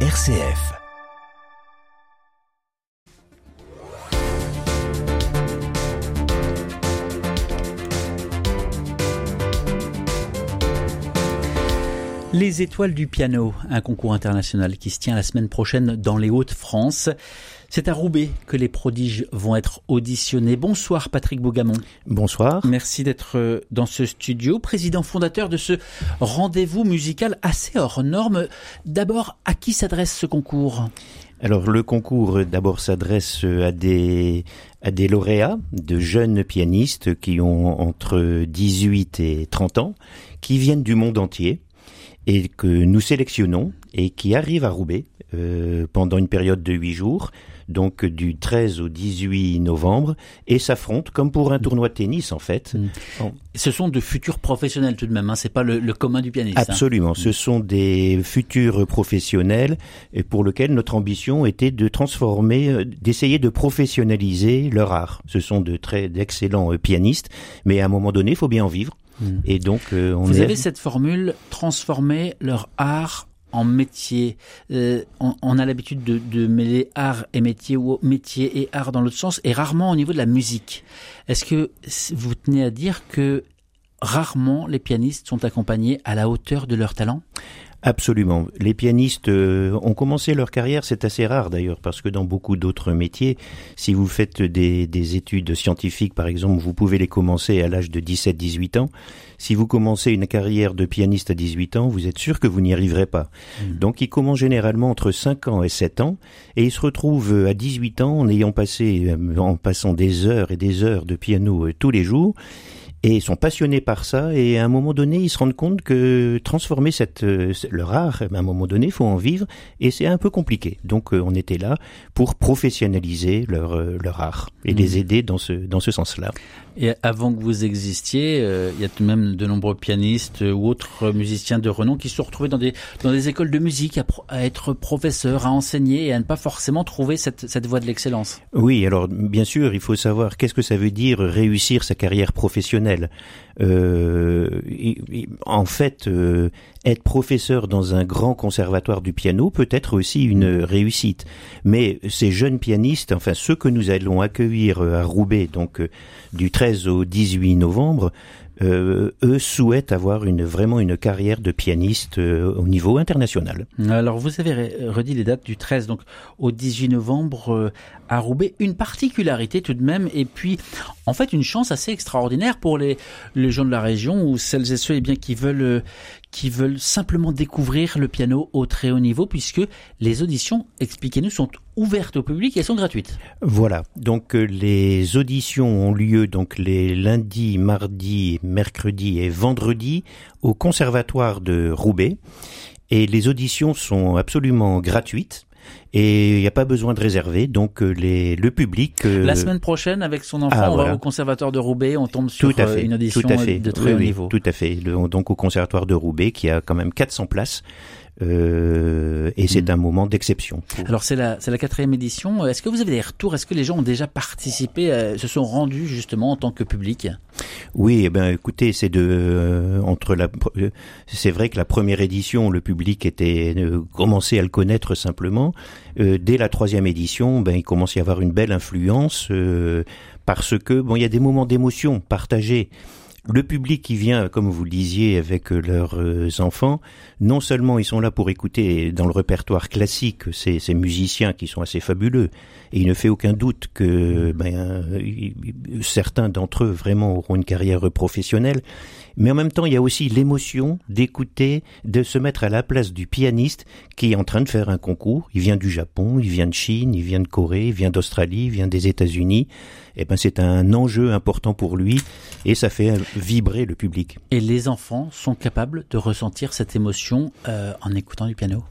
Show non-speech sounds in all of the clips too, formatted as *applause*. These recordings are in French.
RCF. Les étoiles du piano, un concours international qui se tient la semaine prochaine dans les Hauts-de-France. C'est à Roubaix que les prodiges vont être auditionnés. Bonsoir Patrick Bougamon. Bonsoir. Merci d'être euh, dans ce studio, président fondateur de ce rendez-vous musical assez hors norme. D'abord, à qui s'adresse ce concours? Alors le concours euh, d'abord s'adresse euh, à des à des lauréats de jeunes pianistes qui ont entre 18 et 30 ans, qui viennent du monde entier et que nous sélectionnons et qui arrivent à Roubaix euh, pendant une période de huit jours, donc du 13 au 18 novembre, et s'affrontent comme pour un tournoi de tennis en fait. Mm. Bon. Ce sont de futurs professionnels tout de même, hein, c'est pas le, le, commun du pianiste. Absolument, hein. ce sont des futurs professionnels et pour lesquels notre ambition était de transformer, euh, d'essayer de professionnaliser leur art. Ce sont de très d'excellents euh, pianistes, mais à un moment donné, il faut bien en vivre. Mm. Et donc, euh, on Vous est... avez cette formule, transformer leur art en métier. Euh, on, on, a l'habitude de, de, mêler art et métier ou métier et art dans l'autre sens, et rarement au niveau de la musique. Est-ce que vous tenez à dire que rarement les pianistes sont accompagnés à la hauteur de leur talent Absolument. Les pianistes euh, ont commencé leur carrière, c'est assez rare d'ailleurs, parce que dans beaucoup d'autres métiers, si vous faites des, des, études scientifiques, par exemple, vous pouvez les commencer à l'âge de 17-18 ans. Si vous commencez une carrière de pianiste à 18 ans, vous êtes sûr que vous n'y arriverez pas. Mmh. Donc ils commencent généralement entre 5 ans et 7 ans, et ils se retrouvent à 18 ans en ayant passé, en passant des heures et des heures de piano euh, tous les jours, et ils sont passionnés par ça et à un moment donné ils se rendent compte que transformer cette euh, leur art à un moment donné il faut en vivre et c'est un peu compliqué. Donc euh, on était là pour professionnaliser leur euh, leur art et mmh. les aider dans ce dans ce sens-là. Et avant que vous existiez euh, il y a tout de même de nombreux pianistes ou autres musiciens de renom qui se sont retrouvés dans des dans des écoles de musique à, pro, à être professeurs à enseigner et à ne pas forcément trouver cette cette voie de l'excellence. Oui alors bien sûr il faut savoir qu'est-ce que ça veut dire réussir sa carrière professionnelle euh, en fait, euh, être professeur dans un grand conservatoire du piano peut être aussi une réussite. Mais ces jeunes pianistes, enfin ceux que nous allons accueillir à Roubaix, donc euh, du 13 au 18 novembre, euh, eux souhaitent avoir une vraiment une carrière de pianiste euh, au niveau international. Alors vous avez redit les dates du 13 donc au 18 novembre euh, à Roubaix, une particularité tout de même et puis en fait une chance assez extraordinaire pour les les gens de la région ou celles et ceux eh bien qui veulent qui veulent simplement découvrir le piano au très haut niveau puisque les auditions, expliquez-nous, sont ouvertes au public et sont gratuites. Voilà. Donc les auditions ont lieu donc les lundis, mardis, mercredis et vendredis au conservatoire de Roubaix et les auditions sont absolument gratuites. Et il n'y a pas besoin de réserver, donc les, le public. Euh... La semaine prochaine, avec son enfant, ah, on voilà. va au conservatoire de Roubaix, on tombe sur tout à fait, une audition tout à fait. de très oui, haut niveau. Tout à fait. Le, donc au conservatoire de Roubaix, qui a quand même 400 places. Euh, et c'est mmh. un moment d'exception. Alors c'est la c'est la quatrième édition. Est-ce que vous avez des retours? Est-ce que les gens ont déjà participé, euh, se sont rendus justement en tant que public? Oui, eh ben écoutez, c'est de euh, entre la c'est vrai que la première édition, le public était euh, commençait à le connaître simplement. dès la troisième édition, ben il commence à y avoir une belle influence parce que bon il y a des moments d'émotion partagés le public qui vient, comme vous le disiez, avec leurs enfants, non seulement ils sont là pour écouter dans le répertoire classique ces, ces musiciens qui sont assez fabuleux, et il ne fait aucun doute que ben, certains d'entre eux vraiment auront une carrière professionnelle, mais en même temps il y a aussi l'émotion d'écouter, de se mettre à la place du pianiste qui est en train de faire un concours. Il vient du Japon, il vient de Chine, il vient de Corée, il vient d'Australie, il vient des États-Unis. Et ben c'est un enjeu important pour lui et ça fait vibrer le public. Et les enfants sont capables de ressentir cette émotion euh, en écoutant du piano?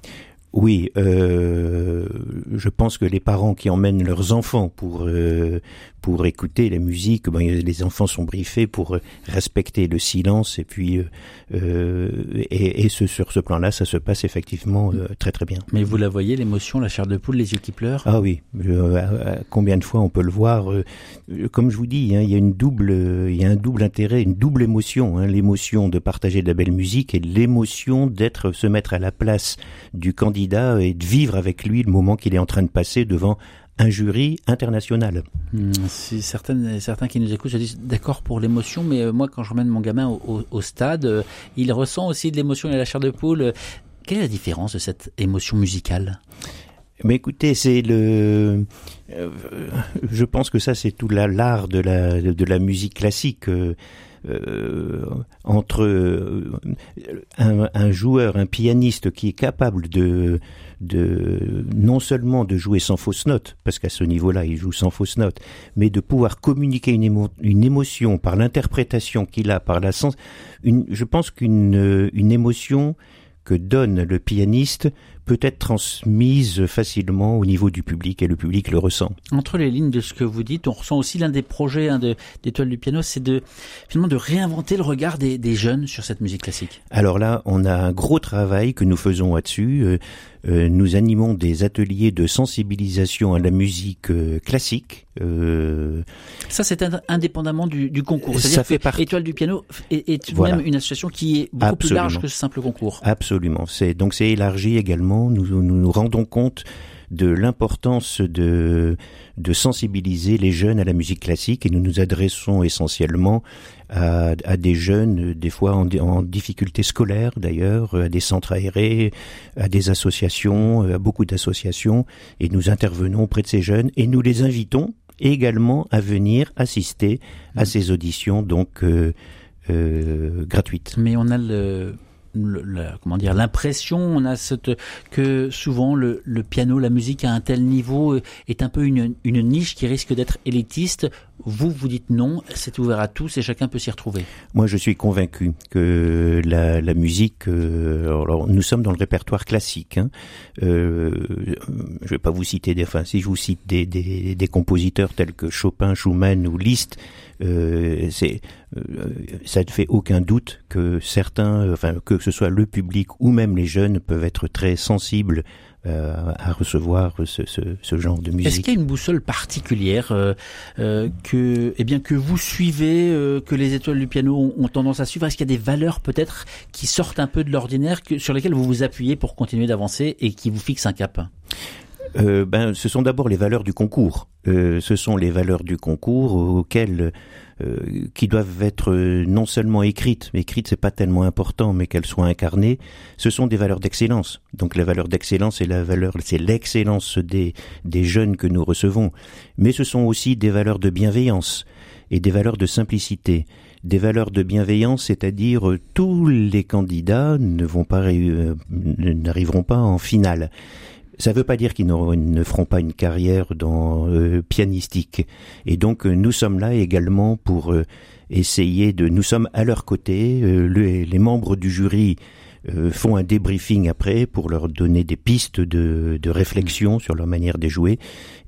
Oui, euh, je pense que les parents qui emmènent leurs enfants pour euh, pour écouter la musique. Ben, les enfants sont briefés pour respecter le silence et puis et, et ce, sur ce plan-là, ça se passe effectivement très très bien. Mais vous la voyez, l'émotion, la chair de poule, les yeux qui pleurent? Ah oui, combien de fois on peut le voir Comme je vous dis, hein, il y a une double, il y a un double intérêt, une double émotion. Hein, l'émotion de partager de la belle musique et l'émotion d'être se mettre à la place du candidat et de vivre avec lui le moment qu'il est en train de passer devant un jury international. Hmm, si certaines, certains qui nous écoutent se disent d'accord pour l'émotion, mais euh, moi quand je ramène mon gamin au, stade, euh, il ressent aussi de l'émotion et la chair de poule. Quelle est la différence de cette émotion musicale? Mais écoutez, c'est le. Euh, je pense que ça, c'est tout l'art de la de la musique classique. Euh, entre un, joueur, un pianiste qui est capable de, de non seulement de jouer sans fausse note, parce qu'à ce niveau-là, il joue sans fausse note, mais de pouvoir communiquer une, émotion par l'interprétation qu'il a, par la sens. Je pense qu'une une émotion que donne le pianiste peut être transmise facilement au niveau du public et le public le ressent. Entre les lignes de ce que vous dites, on ressent aussi l'un des projets hein, d'étoiles du piano, c'est de finalement de réinventer le regard des, des, jeunes sur cette musique classique. Alors là, on a un gros travail que nous faisons là-dessus. Euh, euh, nous animons des ateliers de sensibilisation à la musique euh, classique. Ça, c'est indépendamment du, du concours. Ça fait partie. Étoile du piano est, est même une association qui est beaucoup plus large que ce simple concours. Absolument. C'est donc c'est élargi également. Nous, nous nous rendons compte de l'importance de, de sensibiliser les jeunes à la musique classique et nous nous adressons essentiellement à, à des jeunes, des fois en, en difficulté scolaire d'ailleurs, à des centres aérés, à des associations, à beaucoup d'associations et nous intervenons auprès de ces jeunes et nous les invitons également à venir assister à mmh. ces auditions donc euh, euh, gratuites. Mais on a le comment dire l'impression on a cette que souvent le, le, piano la musique à un tel niveau est un peu une, une niche qui risque d'être élitiste vous vous dites non c'est ouvert à tous et chacun peut s'y retrouver. Moi je suis convaincu que la, musique euh, alors nous sommes dans le répertoire classique hein, euh, je vais pas vous citer des enfin si je vous cite des, des, des compositeurs tels que Chopin Schumann ou Liszt euh, c'est euh, ça ne fait aucun doute que certains, enfin que ce soit le public ou même les jeunes peuvent être très sensibles euh, à recevoir ce, ce, ce, genre de musique. Est-ce qu'il y a une boussole particulière euh, euh, que, eh bien, que vous suivez, euh, que les étoiles du piano ont, ont tendance à suivre? Est-ce qu'il y a des valeurs peut-être qui sortent un peu de l'ordinaire, sur lesquelles vous vous appuyez pour continuer d'avancer et qui vous fixent un cap? Euh, ben, ce sont d'abord les valeurs du concours. Euh, ce sont les valeurs du concours auxquelles euh, qui doivent être non seulement écrites, écrites c'est pas tellement important, mais qu'elles soient incarnées. Ce sont des valeurs d'excellence. Donc la valeur d'excellence, c'est la valeur, c'est l'excellence des des jeunes que nous recevons. Mais ce sont aussi des valeurs de bienveillance et des valeurs de simplicité des valeurs de bienveillance, c'est-à-dire tous les candidats ne vont pas n'arriveront pas en finale. Ça ne veut pas dire qu'ils ne feront pas une carrière dans euh, pianistique. Et donc euh, nous sommes là également pour euh, essayer de. Nous sommes à leur côté. les membres du jury font un débriefing après pour leur donner des pistes de réflexion sur leur manière de jouer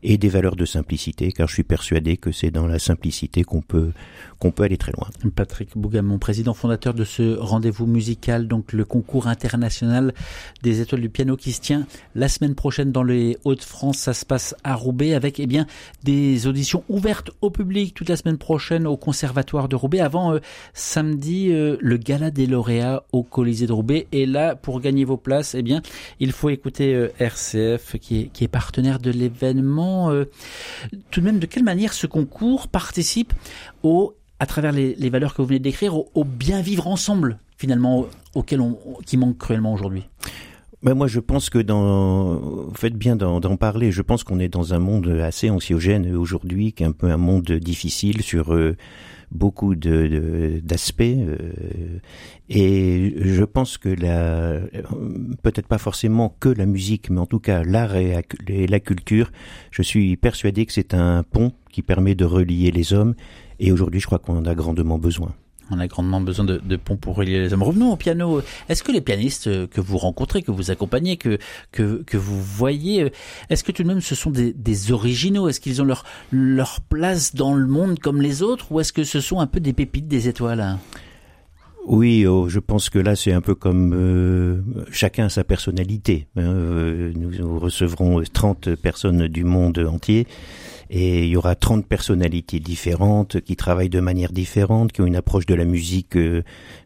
et des valeurs de simplicité, car je suis persuadé que c'est dans la simplicité qu'on peut qu'on peut aller très loin. Patrick Bougamon, président fondateur de ce rendez-vous musical, donc le concours international des étoiles du piano qui se tient la semaine prochaine dans les Hauts-de-France. Ça se passe à Roubaix avec eh bien des auditions ouvertes au public toute la semaine prochaine au Conservatoire de Roubaix. Avant euh, samedi, euh, le gala des lauréats au Colisée de Roubaix. Et là, pour gagner vos places, eh bien, il faut écouter euh, RCF qui est, qui est partenaire de l'événement. Tout de même, de quelle manière ce concours participe au à travers les, valeurs que vous venez de décrire, au, bien vivre ensemble, finalement, auquel on, qui manque cruellement aujourd'hui? Ben moi, je pense que dans, vous faites bien d'en parler. Je pense qu'on est dans un monde assez anxiogène aujourd'hui, qui est un peu un monde difficile sur euh, beaucoup de d'aspects. Euh, et je pense que la, peut-être pas forcément que la musique, mais en tout cas l'art et la culture. Je suis persuadé que c'est un pont qui permet de relier les hommes et aujourd'hui, je crois qu'on en a grandement besoin. On a grandement besoin de, de ponts pour relier les hommes. Revenons au piano. Est-ce que les pianistes que vous rencontrez, que vous accompagnez, que que, que vous voyez, est-ce que tout de même ce sont des, des originaux? Est-ce qu'ils ont leur leur place dans le monde comme les autres, ou est-ce que ce sont un peu des pépites, des étoiles? Oui, oh, je pense que là c'est un peu comme euh, chacun sa personnalité. Hein. Euh, nous recevrons 30 personnes du monde entier et il y aura 30 personnalités différentes qui travaillent de manière différente, qui ont une approche de la musique euh,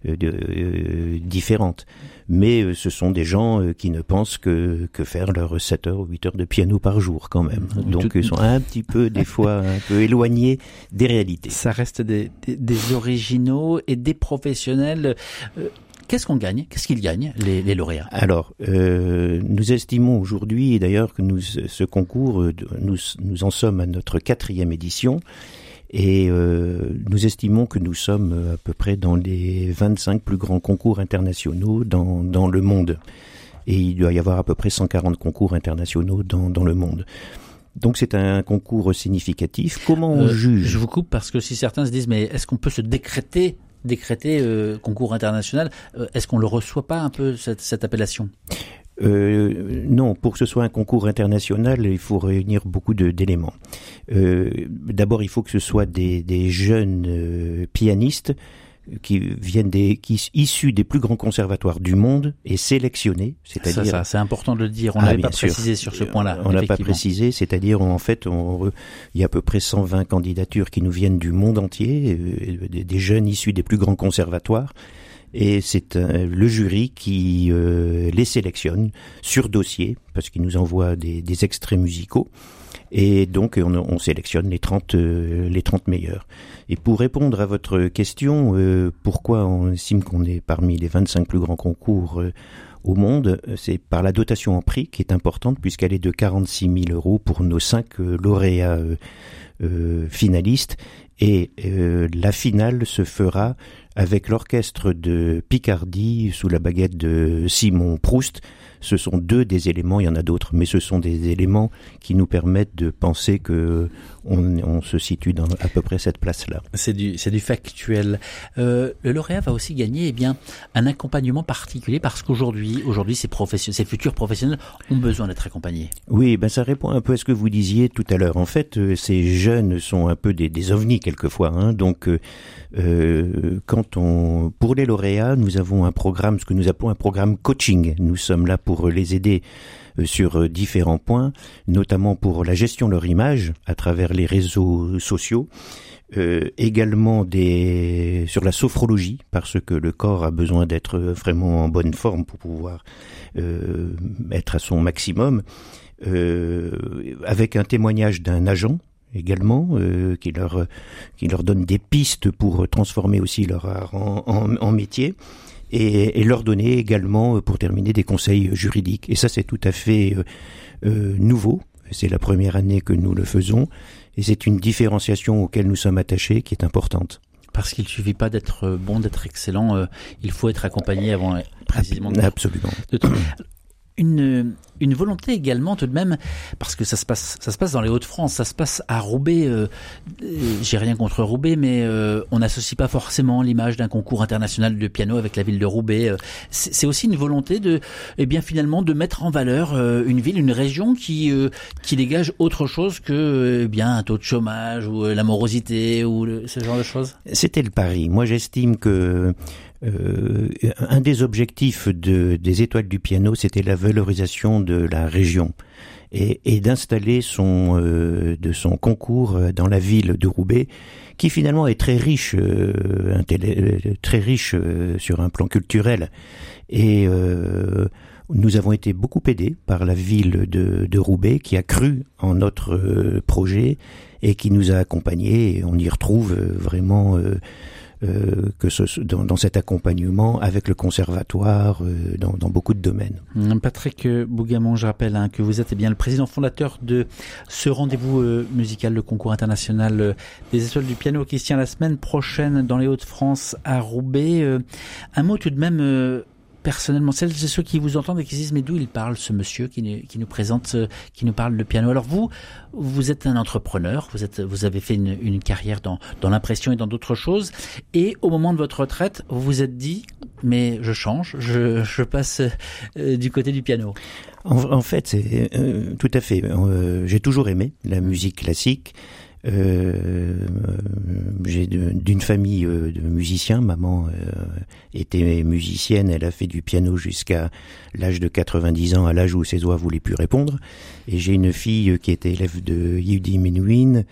euh, euh différente. Mais euh, ce sont des gens qui ne pensent que, que faire leurs 7 heures ou 8 heures de piano par jour quand même. Donc ils sont un petit peu des *laughs* fois un peu éloignés des réalités. Ça reste des, des, des originaux et des professionnels. Qu'est-ce qu'on gagne? Qu'est-ce qu'ils gagnent, les, les, lauréats? Alors, euh, nous estimons aujourd'hui, d'ailleurs, que nous, ce concours, euh, nous, nous en sommes à notre quatrième édition. Et euh, nous estimons que nous sommes à peu près dans les 25 plus grands concours internationaux dans, dans le monde. Et il doit y avoir à peu près 140 concours internationaux dans, dans le monde. Donc c'est un concours significatif. Comment on euh, juge? Je vous coupe parce que si certains se disent mais est-ce qu'on peut se décréter décrété euh, concours international. Euh, est-ce qu'on le reçoit pas un peu cette, appellation? Euh, non, pour que ce soit un concours international, il faut réunir beaucoup d'éléments. Euh, D'abord, il faut que ce soit des, jeunes pianistes qui viennent des qui issus des plus grands conservatoires du monde et sélectionnés, c'est-à-dire ça, c'est important de le dire. On ah, n'avait pas précisé sur ce point-là. On n'a pas précisé, c'est-à-dire en fait, on, il y a à peu près 120 candidatures qui nous viennent du monde entier, euh, des, jeunes issus des plus grands conservatoires. Et c'est le jury qui euh, les sélectionne sur dossier, parce qu'il nous envoie des, des extraits musicaux. Et donc, on, on sélectionne les 30, euh, les 30 meilleurs. Et pour répondre à votre question, euh, pourquoi on estime qu'on est parmi les 25 plus grands concours euh, au monde, c'est par la dotation en prix qui est importante puisqu'elle est de 46 000 euros pour nos cinq lauréats finalistes. Et la finale se fera avec l'orchestre de Picardie sous la baguette de Simon Proust ce sont deux des éléments, il y en a d'autres, mais ce sont des éléments qui nous permettent de penser que on, on se situe dans à peu près cette place-là. C'est du, c'est du factuel. Euh, le lauréat va aussi gagner eh bien un accompagnement particulier parce qu'aujourd'hui, aujourd'hui, ces professionnels, ces futurs professionnels ont besoin d'être accompagnés. Oui, ben ça répond un peu à ce que vous disiez tout à l'heure. En fait, euh, ces jeunes sont un peu des, des ovnis quelquefois. Hein, donc, euh, euh, quand on, pour les lauréats, nous avons un programme, ce que nous appelons un programme coaching. Nous sommes là pour les aider euh, sur euh, différents points, notamment pour la gestion de leur image à travers les réseaux sociaux. Euh, également sur la sophrologie parce que le corps a besoin d'être vraiment en bonne forme pour pouvoir euh, être à son maximum euh, avec un témoignage d'un agent également euh, qui leur qui leur donne des pistes pour transformer aussi leur art en métier et, et, leur donner également, euh, pour terminer, des conseils juridiques. Et ça, c'est tout à fait euh, euh, nouveau. C'est la première année que nous le faisons, et c'est une différenciation auquel nous sommes attachés qui est importante. Parce qu'il suffit pas d'être bon, d'être excellent, euh, il faut être accompagné avant précisément. Absolument. De une, une volonté également tout de même, parce que ça se passe, ça se passe dans les Hauts-de-France, ça se passe à Roubaix. Euh, J'ai rien contre Roubaix, mais euh, on n'associe pas forcément l'image d'un concours international de piano avec la ville de Roubaix. Euh, c'est aussi une volonté de, eh bien finalement, de mettre en valeur euh, une ville, une région qui euh, qui dégage autre chose que eh bien un taux de chômage ou l'amorosité ou le, ce genre de choses. C'était le pari. Moi, j'estime que euh, un des objectifs de, des étoiles du piano, c'était la valorisation de la région et, et d'installer son euh, de son concours dans la ville de Roubaix, qui finalement est très riche, euh, très riche euh, sur un plan culturel. Et euh, nous avons été beaucoup aidés par la ville de, de Roubaix, qui a cru en notre euh, projet et qui nous a accompagnés. On y retrouve vraiment euh, que ce, dans, dans, cet accompagnement avec le conservatoire euh, dans, dans, beaucoup de domaines. Hum, Patrick Bougamon, je rappelle hein, que vous êtes eh bien le président fondateur de ce rendez-vous euh, musical, le concours international euh, des étoiles du piano qui se tient la semaine prochaine dans les Hauts-de-France à Roubaix. Euh, un mot tout de même personnellement, celles et ceux qui vous entendent et qui disent mais d'où il parle ce monsieur qui, nous, présente, qui nous parle de piano? Alors vous, vous êtes un entrepreneur, vous êtes, vous avez fait une, carrière dans, dans l'impression et dans d'autres choses, et au moment de votre retraite, vous vous êtes dit mais je change, je, je passe euh, du côté du piano. En, fait, c'est euh, tout à fait. Euh, j'ai toujours aimé la musique classique. Euh, j'ai d'une famille euh, de musiciens. Maman euh, était musicienne. Elle a fait du piano jusqu'à l'âge de 90 ans, à l'âge où ses oies voulaient plus répondre. Et j'ai une fille qui était élève de Yudi Menuhin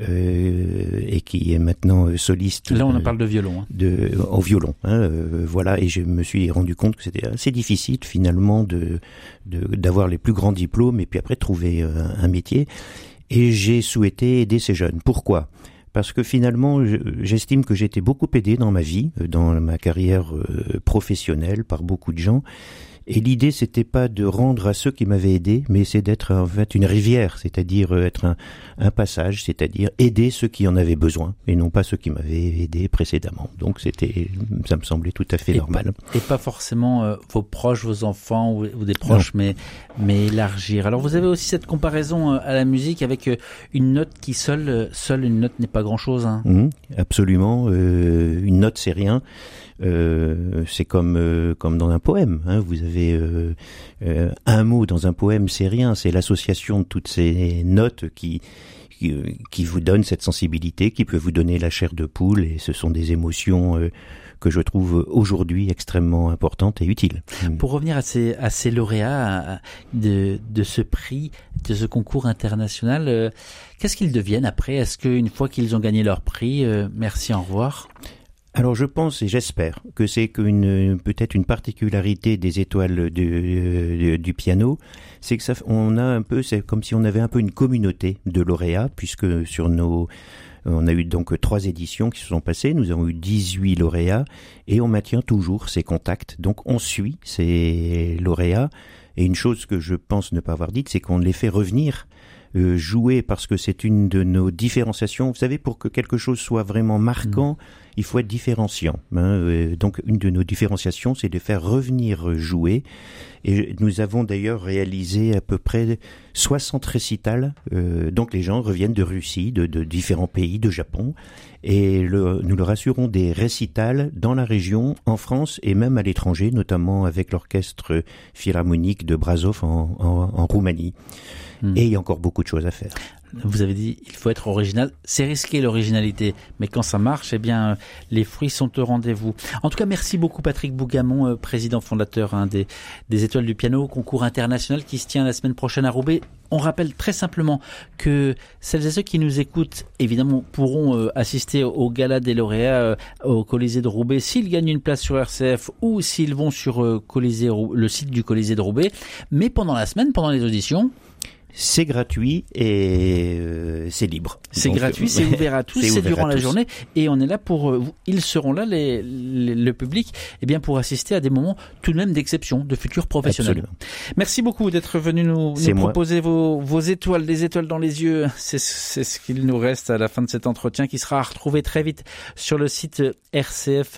euh, et qui est maintenant soliste. Là, on en parle de violon. Hein. De, au violon. Hein, voilà. Et je me suis rendu compte que c'était assez difficile finalement de d'avoir les plus grands diplômes et puis après trouver un métier et j'ai souhaité aider ces jeunes. Pourquoi? Parce que finalement, j'estime que j'ai été beaucoup aidé dans ma vie, euh, dans ma carrière euh, professionnelle, par beaucoup de gens, et l'idée, c'était pas de rendre à ceux qui m'avaient aidé, mais c'est d'être en fait une rivière, c'est-à-dire euh, être un, un passage, c'est-à-dire aider ceux qui en avaient besoin, et non pas ceux qui m'avaient aidé précédemment. Donc c'était, ça me semblait tout à fait normal. et pas forcément euh, vos proches, vos enfants ou, des proches, mais mais élargir. Alors vous avez aussi cette comparaison euh, à la musique avec une note qui seule, seule une note n'est pas grand-chose. Hein. Mmh, absolument, une note c'est rien. Euh, c'est comme euh, comme dans un poème. Hein. Vous avez euh, un mot dans un poème, c'est rien. C'est l'association de toutes ces notes qui, qui, vous donne cette sensibilité, qui peut vous donner la chair de poule, et ce sont des émotions que je trouve aujourd'hui extrêmement importantes et utiles. Pour revenir à ces, à ces lauréats de, de ce prix, de ce concours international, qu'est-ce qu'ils deviennent après? Est-ce qu'une fois qu'ils ont gagné leur prix, merci, au revoir alors je pense et j'espère que c'est qu'une peut-être une particularité des étoiles du, du piano, c'est que ça on a un peu c'est comme si on avait un peu une communauté de lauréats puisque sur nos on a eu donc trois éditions qui se sont passées, nous avons eu 18 lauréats et on maintient toujours ces contacts. Donc on suit ces lauréats et une chose que je pense ne pas avoir dite, c'est qu'on les fait revenir euh, jouer parce que c'est une de nos différenciations. Vous savez, pour que quelque chose soit vraiment marquant, mm. il faut être différenciant. Hein. Euh, donc, une de nos différenciations, c'est de faire revenir jouer. Et nous avons d'ailleurs réalisé à peu près 60 récitals. Euh, donc, les gens reviennent de Russie, de, de différents pays, de Japon, et le, nous leur assurons des récitals dans la région, en France et même à l'étranger, notamment avec l'orchestre philharmonique de Brasov en, en, en Roumanie. Et il y a encore beaucoup de choses à faire. Vous avez dit, il faut être original. C'est risqué l'originalité, mais quand ça marche, eh bien, les fruits sont au rendez-vous. En tout cas, merci beaucoup Patrick Bougamon, euh, président fondateur hein, des, des Étoiles du Piano, concours international qui se tient la semaine prochaine à Roubaix. On rappelle très simplement que celles et ceux qui nous écoutent, évidemment, pourront euh, assister au gala des lauréats euh, au Colisée de Roubaix s'ils gagnent une place sur RCF ou s'ils vont sur le site du Colisée de Roubaix. Mais pendant la semaine, pendant les auditions, c'est gratuit et euh, c'est libre. C'est gratuit, c'est *laughs* ouvert à tous, c'est durant la journée et on est là pour euh, ils seront là les, le public eh bien pour assister à des moments tout de même d'exception de futurs professionnels. Merci beaucoup d'être venu nous, nous proposer vos, vos étoiles, des étoiles dans les yeux. *laughs* C'est ce qu'il nous reste à la fin de cet entretien qui sera retrouvé très vite sur le site rcf.fr.